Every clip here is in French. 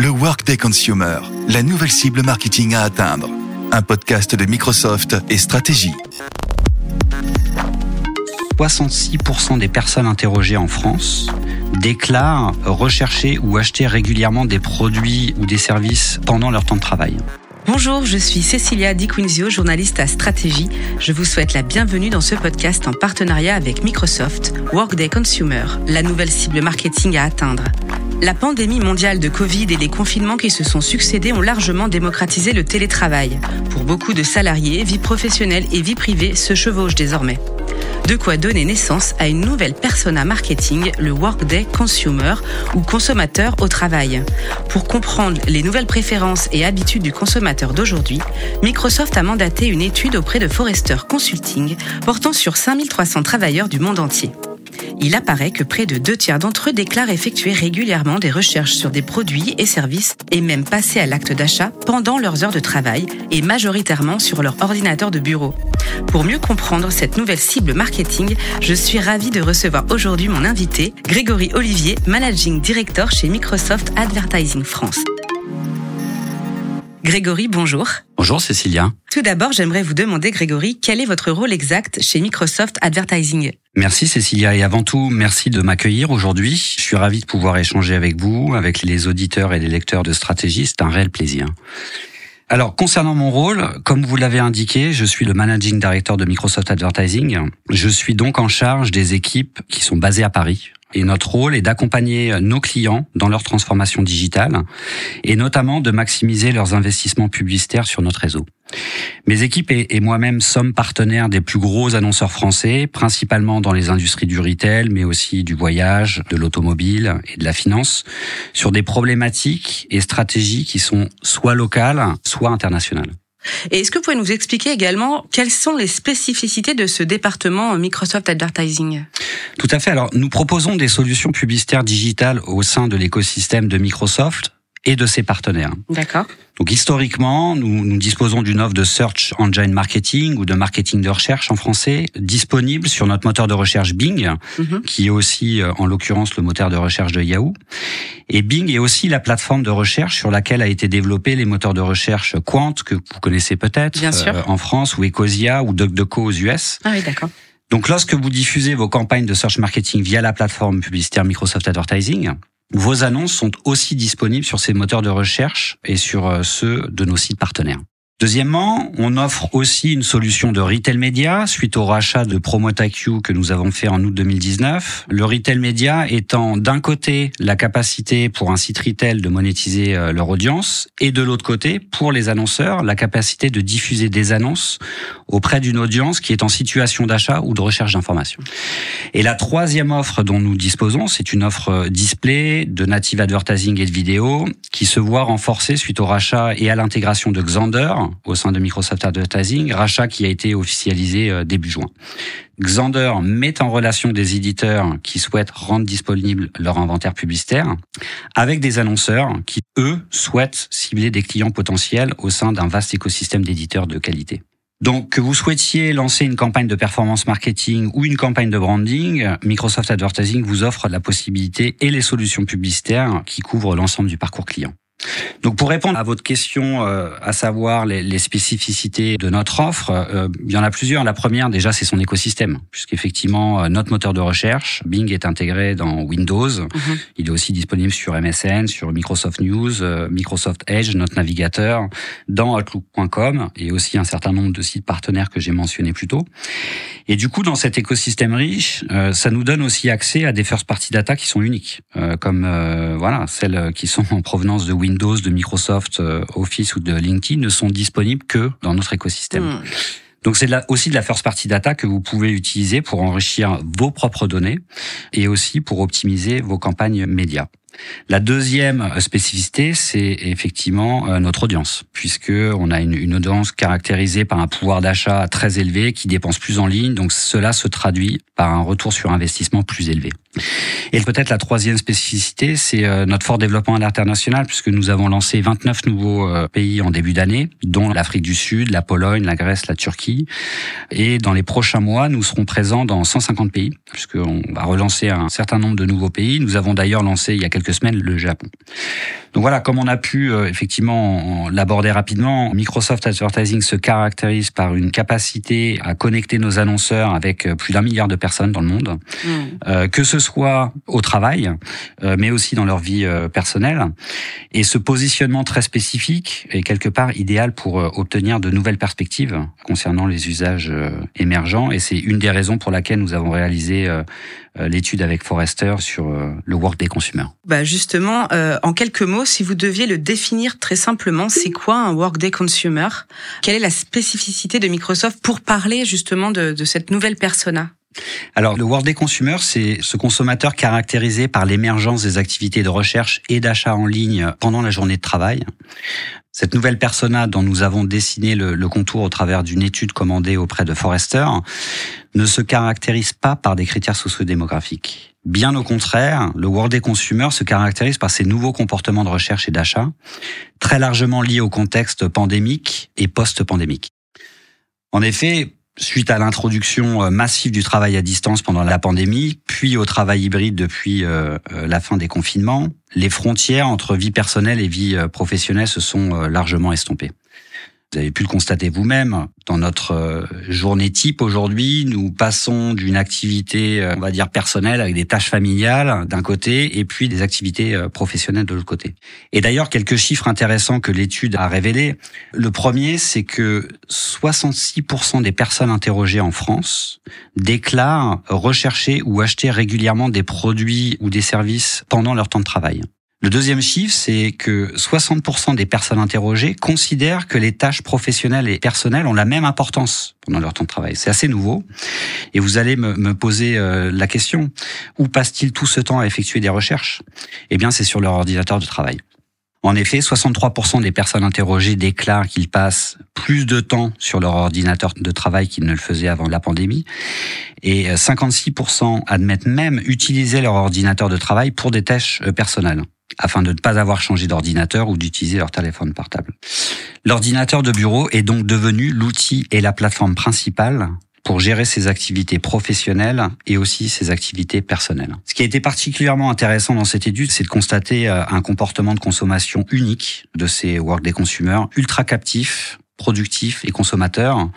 le Workday Consumer, la nouvelle cible marketing à atteindre. Un podcast de Microsoft et Stratégie. 66% des personnes interrogées en France déclarent rechercher ou acheter régulièrement des produits ou des services pendant leur temps de travail. Bonjour, je suis Cecilia Di Quinzio, journaliste à Stratégie. Je vous souhaite la bienvenue dans ce podcast en partenariat avec Microsoft, Workday Consumer, la nouvelle cible marketing à atteindre. La pandémie mondiale de Covid et les confinements qui se sont succédés ont largement démocratisé le télétravail. Pour beaucoup de salariés, vie professionnelle et vie privée se chevauchent désormais. De quoi donner naissance à une nouvelle persona marketing, le Workday Consumer ou consommateur au travail. Pour comprendre les nouvelles préférences et habitudes du consommateur d'aujourd'hui, Microsoft a mandaté une étude auprès de Forrester Consulting portant sur 5300 travailleurs du monde entier il apparaît que près de deux tiers d'entre eux déclarent effectuer régulièrement des recherches sur des produits et services et même passer à l'acte d'achat pendant leurs heures de travail et majoritairement sur leur ordinateur de bureau. Pour mieux comprendre cette nouvelle cible marketing, je suis ravie de recevoir aujourd'hui mon invité, Grégory Olivier, Managing Director chez Microsoft Advertising France. Grégory, bonjour. Bonjour Cécilia. Tout d'abord, j'aimerais vous demander, Grégory, quel est votre rôle exact chez Microsoft Advertising? Merci Cécilia et avant tout, merci de m'accueillir aujourd'hui. Je suis ravi de pouvoir échanger avec vous, avec les auditeurs et les lecteurs de stratégie. C'est un réel plaisir. Alors, concernant mon rôle, comme vous l'avez indiqué, je suis le managing director de Microsoft Advertising. Je suis donc en charge des équipes qui sont basées à Paris, et notre rôle est d'accompagner nos clients dans leur transformation digitale et notamment de maximiser leurs investissements publicitaires sur notre réseau. Mes équipes et moi-même sommes partenaires des plus gros annonceurs français, principalement dans les industries du retail, mais aussi du voyage, de l'automobile et de la finance, sur des problématiques et stratégies qui sont soit locales, soit internationales. Et est-ce que vous pouvez nous expliquer également quelles sont les spécificités de ce département Microsoft Advertising? Tout à fait. Alors, nous proposons des solutions publicitaires digitales au sein de l'écosystème de Microsoft et de ses partenaires. D'accord. Donc historiquement, nous, nous disposons d'une offre de search engine marketing ou de marketing de recherche en français disponible sur notre moteur de recherche Bing, mhm. qui est aussi euh, en l'occurrence le moteur de recherche de Yahoo. Et Bing est aussi la plateforme de recherche sur laquelle a été développé les moteurs de recherche Quant que vous connaissez peut-être euh, en France ou Ecosia ou DuckDuckGo aux US. Ah oui, d'accord. Donc lorsque vous diffusez vos campagnes de search marketing via la plateforme publicitaire Microsoft Advertising, vos annonces sont aussi disponibles sur ces moteurs de recherche et sur euh, ceux de nos sites partenaires. Deuxièmement, on offre aussi une solution de retail média suite au rachat de PromoteIQ que nous avons fait en août 2019. Le retail média étant d'un côté la capacité pour un site retail de monétiser euh, leur audience et de l'autre côté pour les annonceurs la capacité de diffuser des annonces auprès d'une audience qui est en situation d'achat ou de recherche d'informations. Et la troisième offre dont nous disposons, c'est une offre display de native advertising et de vidéo qui se voit renforcée suite au rachat et à l'intégration de Xander au sein de Microsoft Advertising, rachat qui a été officialisé euh, début juin. Xander met en relation des éditeurs qui souhaitent rendre disponible leur inventaire publicitaire avec des annonceurs qui, eux, souhaitent cibler des clients potentiels au sein d'un vaste écosystème d'éditeurs de qualité. Donc, que vous souhaitiez lancer une campagne de performance marketing ou une campagne de branding, Microsoft Advertising vous offre la possibilité et les solutions publicitaires qui couvrent l'ensemble du parcours client. Donc pour répondre à votre question, euh, à savoir les, les, spécificités de notre offre, euh, il y en a plusieurs. La première, déjà, c'est son écosystème, puisqu'effectivement, euh, notre moteur de recherche, Bing, est intégré dans Windows. Mhm. Il est aussi disponible sur MSN, sur Microsoft News, Microsoft Edge, notre navigateur, dans Outlook.com, et aussi un certain nombre de sites partenaires que j'ai mentionnés plus tôt. Et du coup, dans cet écosystème riche, ça nous donne aussi accès à des first-party data qui sont uniques, comme voilà celles qui sont en provenance de Windows Windows, de Microsoft euh, Office ou de LinkedIn ne sont disponibles que dans notre écosystème. Hmm. Donc c'est aussi de la first party data que vous pouvez utiliser pour enrichir vos propres données et aussi pour optimiser vos campagnes médias. La deuxième spécificité, c'est effectivement euh, notre audience, puisque on a une, audience caractérisée par un pouvoir d'achat très élevé qui dépense plus en ligne, donc cela se traduit par un retour sur investissement plus élevé. Et peut-être la troisième spécificité, c'est euh, notre fort développement à l'international, puisque nous avons lancé 29 nouveaux pays en début d'année, dont l'Afrique du Sud, la Pologne, la Grèce, la Turquie. Et dans les prochains mois, nous serons présents dans 150 pays, puisqu'on va relancer un certain nombre de nouveaux pays. Nous avons d'ailleurs lancé il y a quelques semaines le Japon. Donc voilà, comme on a pu euh, effectivement l'aborder rapidement, Microsoft Advertising se caractérise par une capacité à connecter nos annonceurs avec euh, plus d'un milliard de personnes dans le monde, mm. euh, que ce soit au travail, mais aussi dans leur vie personnelle. Et ce positionnement très spécifique est quelque part idéal pour obtenir de nouvelles perspectives concernant les usages émergents. Et c'est une des raisons pour laquelle nous avons réalisé l'étude avec Forrester sur le Workday Consumer. Bah justement, en quelques mots, si vous deviez le définir très simplement, c'est quoi un Workday Consumer? Quelle est la spécificité de Microsoft pour parler justement de, de cette nouvelle persona? Alors, le Workday Consumer, c'est ce consommateur caractérisé par l'émergence des activités de recherche et d'achat en ligne pendant la journée de travail. Cette nouvelle persona dont nous avons dessiné le, contour au travers d'une étude commandée auprès de Forrester ne se caractérise pas par des critères sociodémographiques. Bien au contraire, le World Consumer se caractérise par ses nouveaux comportements de recherche et d'achat, très largement liés au contexte pandémique et post-pandémique. En effet, suite à l'introduction euh, massive du travail à distance pendant la pandémie, puis au travail hybride depuis euh, euh, la fin des confinements, les frontières entre vie personnelle et vie professionnelle se sont largement estompées. Vous avez pu le constater vous-même. Dans notre euh, journée type aujourd'hui, nous passons d'une activité, euh, on va dire, personnelle avec des tâches familiales d'un côté et puis des activités euh, professionnelles de l'autre côté. Et d'ailleurs, quelques chiffres intéressants que l'étude a révélés. Le premier, c'est que 66% des personnes interrogées en France déclarent rechercher ou acheter régulièrement des produits ou des services pendant leur temps de travail. Le deuxième chiffre, c'est que 60% des personnes interrogées considèrent que les tâches professionnelles et personnelles ont la même importance pendant leur temps de travail. C'est assez nouveau. Et vous allez me, poser euh, la question, où passe-t-il tout ce temps à effectuer des recherches? Eh bien, c'est sur leur ordinateur de travail. En effet, 63% des personnes interrogées déclarent qu'ils passent plus de temps sur leur ordinateur de travail qu'ils ne le faisaient avant la pandémie. Et 56% admettent même utiliser leur ordinateur de travail pour des tâches euh, personnelles afin de ne pas avoir changé d'ordinateur ou d'utiliser leur téléphone portable. L'ordinateur de bureau est donc devenu l'outil et la plateforme principale pour gérer ses activités professionnelles et aussi ses activités personnelles. Ce qui a été particulièrement intéressant dans cette étude, c'est de constater euh, un comportement de consommation unique de ces Workday Consumers, ultra captifs, productifs et consommateurs.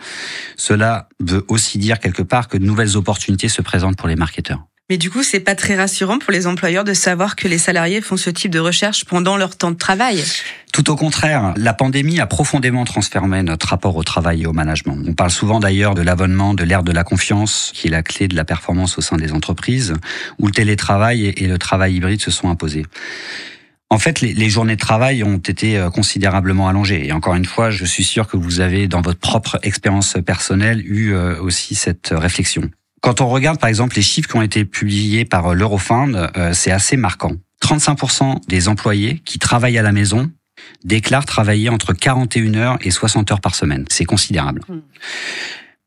Cela veut aussi dire quelque part que de nouvelles opportunités se présentent pour les marketeurs. Mais du coup, c'est pas très rassurant pour les employeurs de savoir que les salariés font ce type de recherche pendant leur temps de travail. Tout au contraire, la pandémie a profondément transformé notre rapport au travail et au management. On parle souvent d'ailleurs de l'avènement de l'ère de la confiance, qui est la clé de la performance au sein des entreprises, où le télétravail et le travail hybride se sont imposés. En fait, les, journées de travail ont été euh, considérablement allongées. Et encore une fois, je suis sûr que vous avez, dans votre propre expérience personnelle, eu euh, aussi cette réflexion. Quand on regarde par exemple les chiffres qui ont été publiés par euh, l'Eurofound, euh, c'est assez marquant. 35% des employés qui travaillent à la maison déclarent travailler entre 41 heures et 60 heures par semaine. C'est considérable. Hmm.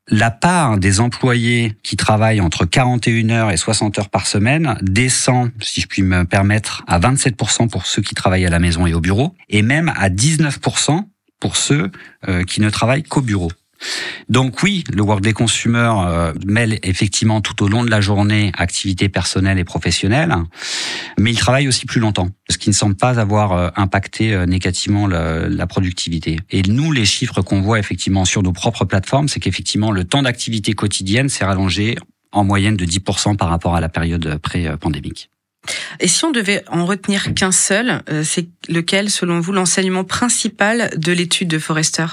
La part des employés qui travaillent entre 41 heures et 60 heures par semaine descend, si je puis me permettre, à 27% pour ceux qui travaillent à la maison et au bureau, et même à 19% pour ceux euh, qui ne travaillent qu'au bureau. Donc oui, le Workday Consumer euh, mêle effectivement tout au long de la journée activités personnelles et professionnelles, mais il travaille aussi plus longtemps, ce qui ne semble pas avoir euh, impacté euh, négativement la, productivité. Et nous, les chiffres qu'on voit effectivement sur nos propres plateformes, c'est qu'effectivement le temps d'activité quotidienne s'est rallongé en moyenne de 10% par rapport à la période pré-pandémique. Et si on devait en retenir qu'un seul, c'est lequel, selon vous, l'enseignement principal de l'étude de Forrester?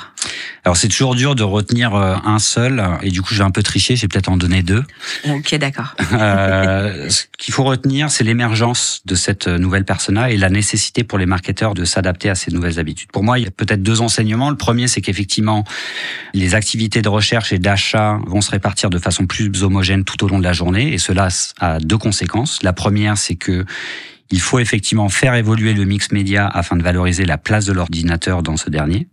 Alors c'est toujours dur de retenir euh, un seul, et du coup j'ai un peu triché, j'ai peut-être en donné deux. Ok, d'accord. euh, ce qu'il faut retenir, c'est l'émergence de cette nouvelle persona et la nécessité pour les marketeurs de s'adapter à ces nouvelles habitudes. Pour moi, il y a peut-être deux enseignements. Le premier, c'est qu'effectivement, les activités de recherche et d'achat vont se répartir de façon plus homogène tout au long de la journée, et cela a deux conséquences. La première, c'est que il faut effectivement faire évoluer le mix média afin de valoriser la place de l'ordinateur dans ce dernier.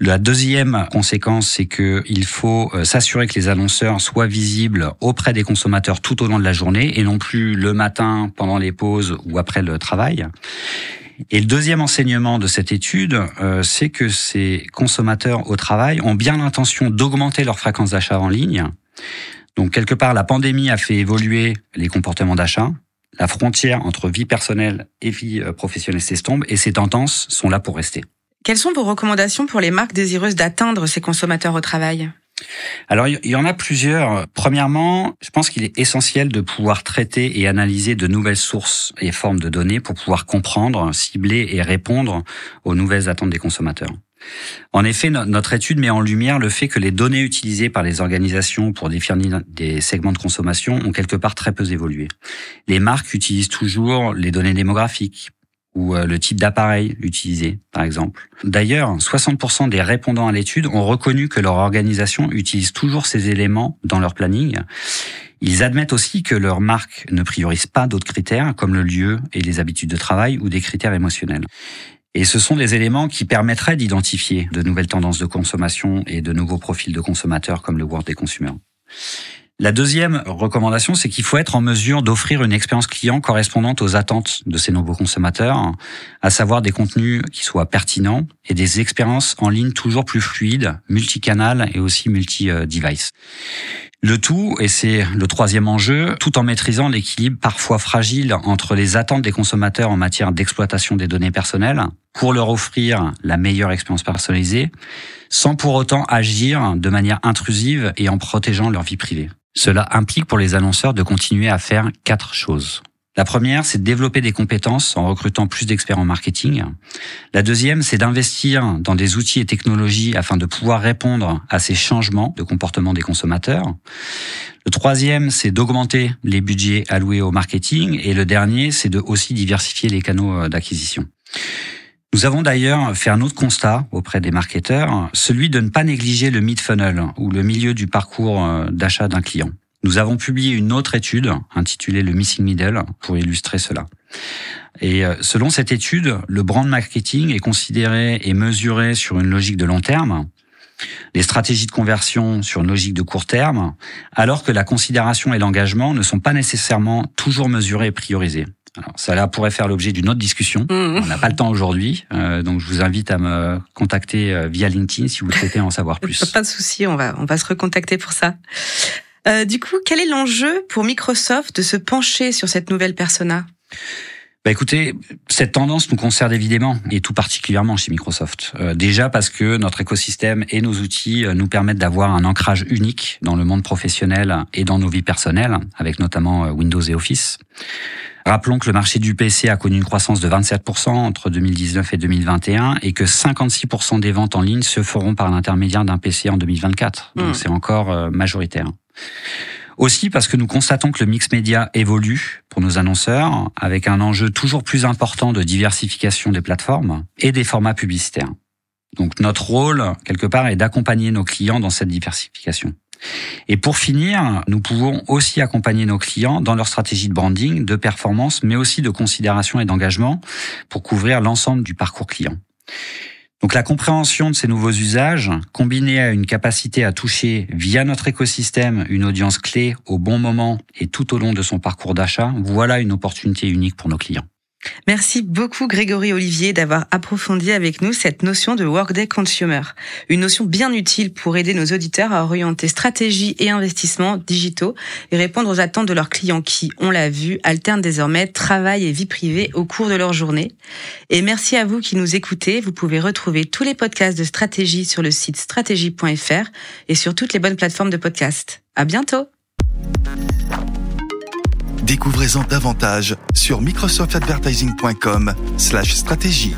La deuxième conséquence, c'est qu'il faut euh, s'assurer que les annonceurs soient visibles auprès des consommateurs tout au long de la journée et non plus le matin pendant les pauses ou après le travail. Et le deuxième enseignement de cette étude, euh, c'est que ces consommateurs au travail ont bien l'intention d'augmenter leur fréquence d'achat en ligne. Donc quelque part, la pandémie a fait évoluer les comportements d'achat La frontière entre vie personnelle et vie euh, professionnelle s'estompe et ces tendances sont là pour rester. Quelles sont vos recommandations pour les marques désireuses d'atteindre ces consommateurs au travail? Alors, il y en a plusieurs. Premièrement, je pense qu'il est essentiel de pouvoir traiter et analyser de nouvelles sources et formes de données pour pouvoir comprendre, cibler et répondre aux nouvelles attentes des consommateurs. En effet, notre étude met en lumière le fait que les données utilisées par les organisations pour définir des segments de consommation ont quelque part très peu évolué. Les marques utilisent toujours les données démographiques ou euh, le type d'appareil utilisé, par exemple. D'ailleurs, 60% des répondants à l'étude ont reconnu que leur organisation utilise toujours ces éléments dans leur planning. Ils admettent aussi que leur marque ne priorise pas d'autres critères comme le lieu et les habitudes de travail ou des critères émotionnels. Et ce sont des éléments qui permettraient d'identifier de nouvelles tendances de consommation et de nouveaux profils de consommateurs comme le World des consommateurs. La deuxième recommandation, c'est qu'il faut être en mesure d'offrir une expérience client correspondante aux attentes de ces nouveaux consommateurs, à savoir des contenus qui soient pertinents et des expériences en ligne toujours plus fluides, multicanal et aussi multi-device. Le tout, et c'est le troisième enjeu, tout en maîtrisant l'équilibre parfois fragile entre les attentes des consommateurs en matière d'exploitation des données personnelles pour leur offrir la meilleure expérience personnalisée, sans pour autant agir de manière intrusive et en protégeant leur vie privée. Cela implique pour les annonceurs de continuer à faire quatre choses. La première, c'est de développer des compétences en recrutant plus d'experts en marketing. La deuxième, c'est d'investir dans des outils et technologies afin de pouvoir répondre à ces changements de comportement des consommateurs. Le troisième, c'est d'augmenter les budgets alloués au marketing. Et le dernier, c'est de aussi diversifier les canaux d'acquisition. Nous avons d'ailleurs fait un autre constat auprès des marketeurs, celui de ne pas négliger le mid-funnel ou le milieu du parcours euh, d'achat d'un client. Nous avons publié une autre étude intitulée le Missing Middle pour illustrer cela. Et euh, selon cette étude, le brand marketing est considéré et mesuré sur une logique de long terme, les stratégies de conversion sur une logique de court terme, alors que la considération et l'engagement ne sont pas nécessairement toujours mesurés et priorisés. Alors, ça là pourrait faire l'objet d'une autre discussion. Mmh. On n'a pas le temps aujourd'hui, euh, donc je vous invite à me contacter euh, via LinkedIn si vous souhaitez en savoir plus. pas de souci, on va on va se recontacter pour ça. Euh, du coup, quel est l'enjeu pour Microsoft de se pencher sur cette nouvelle persona? Bah écoutez, cette tendance nous concerne évidemment et tout particulièrement chez Microsoft. Euh, déjà parce que notre écosystème et nos outils euh, nous permettent d'avoir un ancrage unique dans le monde professionnel et dans nos vies personnelles, avec notamment Windows et Office. Rappelons que le marché du PC a connu une croissance de 27% entre 2019 et 2021 et que 56% des ventes en ligne se feront par l'intermédiaire d'un PC en 2024. Donc hmm. c'est encore majoritaire. Aussi parce que nous constatons que le mix média évolue pour nos annonceurs avec un enjeu toujours plus important de diversification des plateformes et des formats publicitaires. Donc notre rôle, quelque part, est d'accompagner nos clients dans cette diversification. Et pour finir, nous pouvons aussi accompagner nos clients dans leur stratégie de branding, de performance, mais aussi de considération et d'engagement pour couvrir l'ensemble du parcours client. Donc la compréhension de ces nouveaux usages, combinée à une capacité à toucher via notre écosystème une audience clé au bon moment et tout au long de son parcours d'achat, voilà une opportunité unique pour nos clients. Merci beaucoup Grégory Olivier d'avoir approfondi avec nous cette notion de Workday Consumer, une notion bien utile pour aider nos auditeurs à orienter stratégie et investissements digitaux et répondre aux attentes de leurs clients qui, on l'a vu, alternent désormais travail et vie privée au cours de leur journée. Et merci à vous qui nous écoutez. Vous pouvez retrouver tous les podcasts de stratégie sur le site stratégie.fr et sur toutes les bonnes plateformes de podcast. À bientôt! Découvrez-en davantage sur microsoftadvertising.com/stratégie.